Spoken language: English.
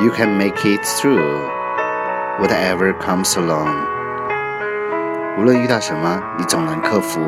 You can make it through whatever comes along. 无论遇到什么，你总能克服。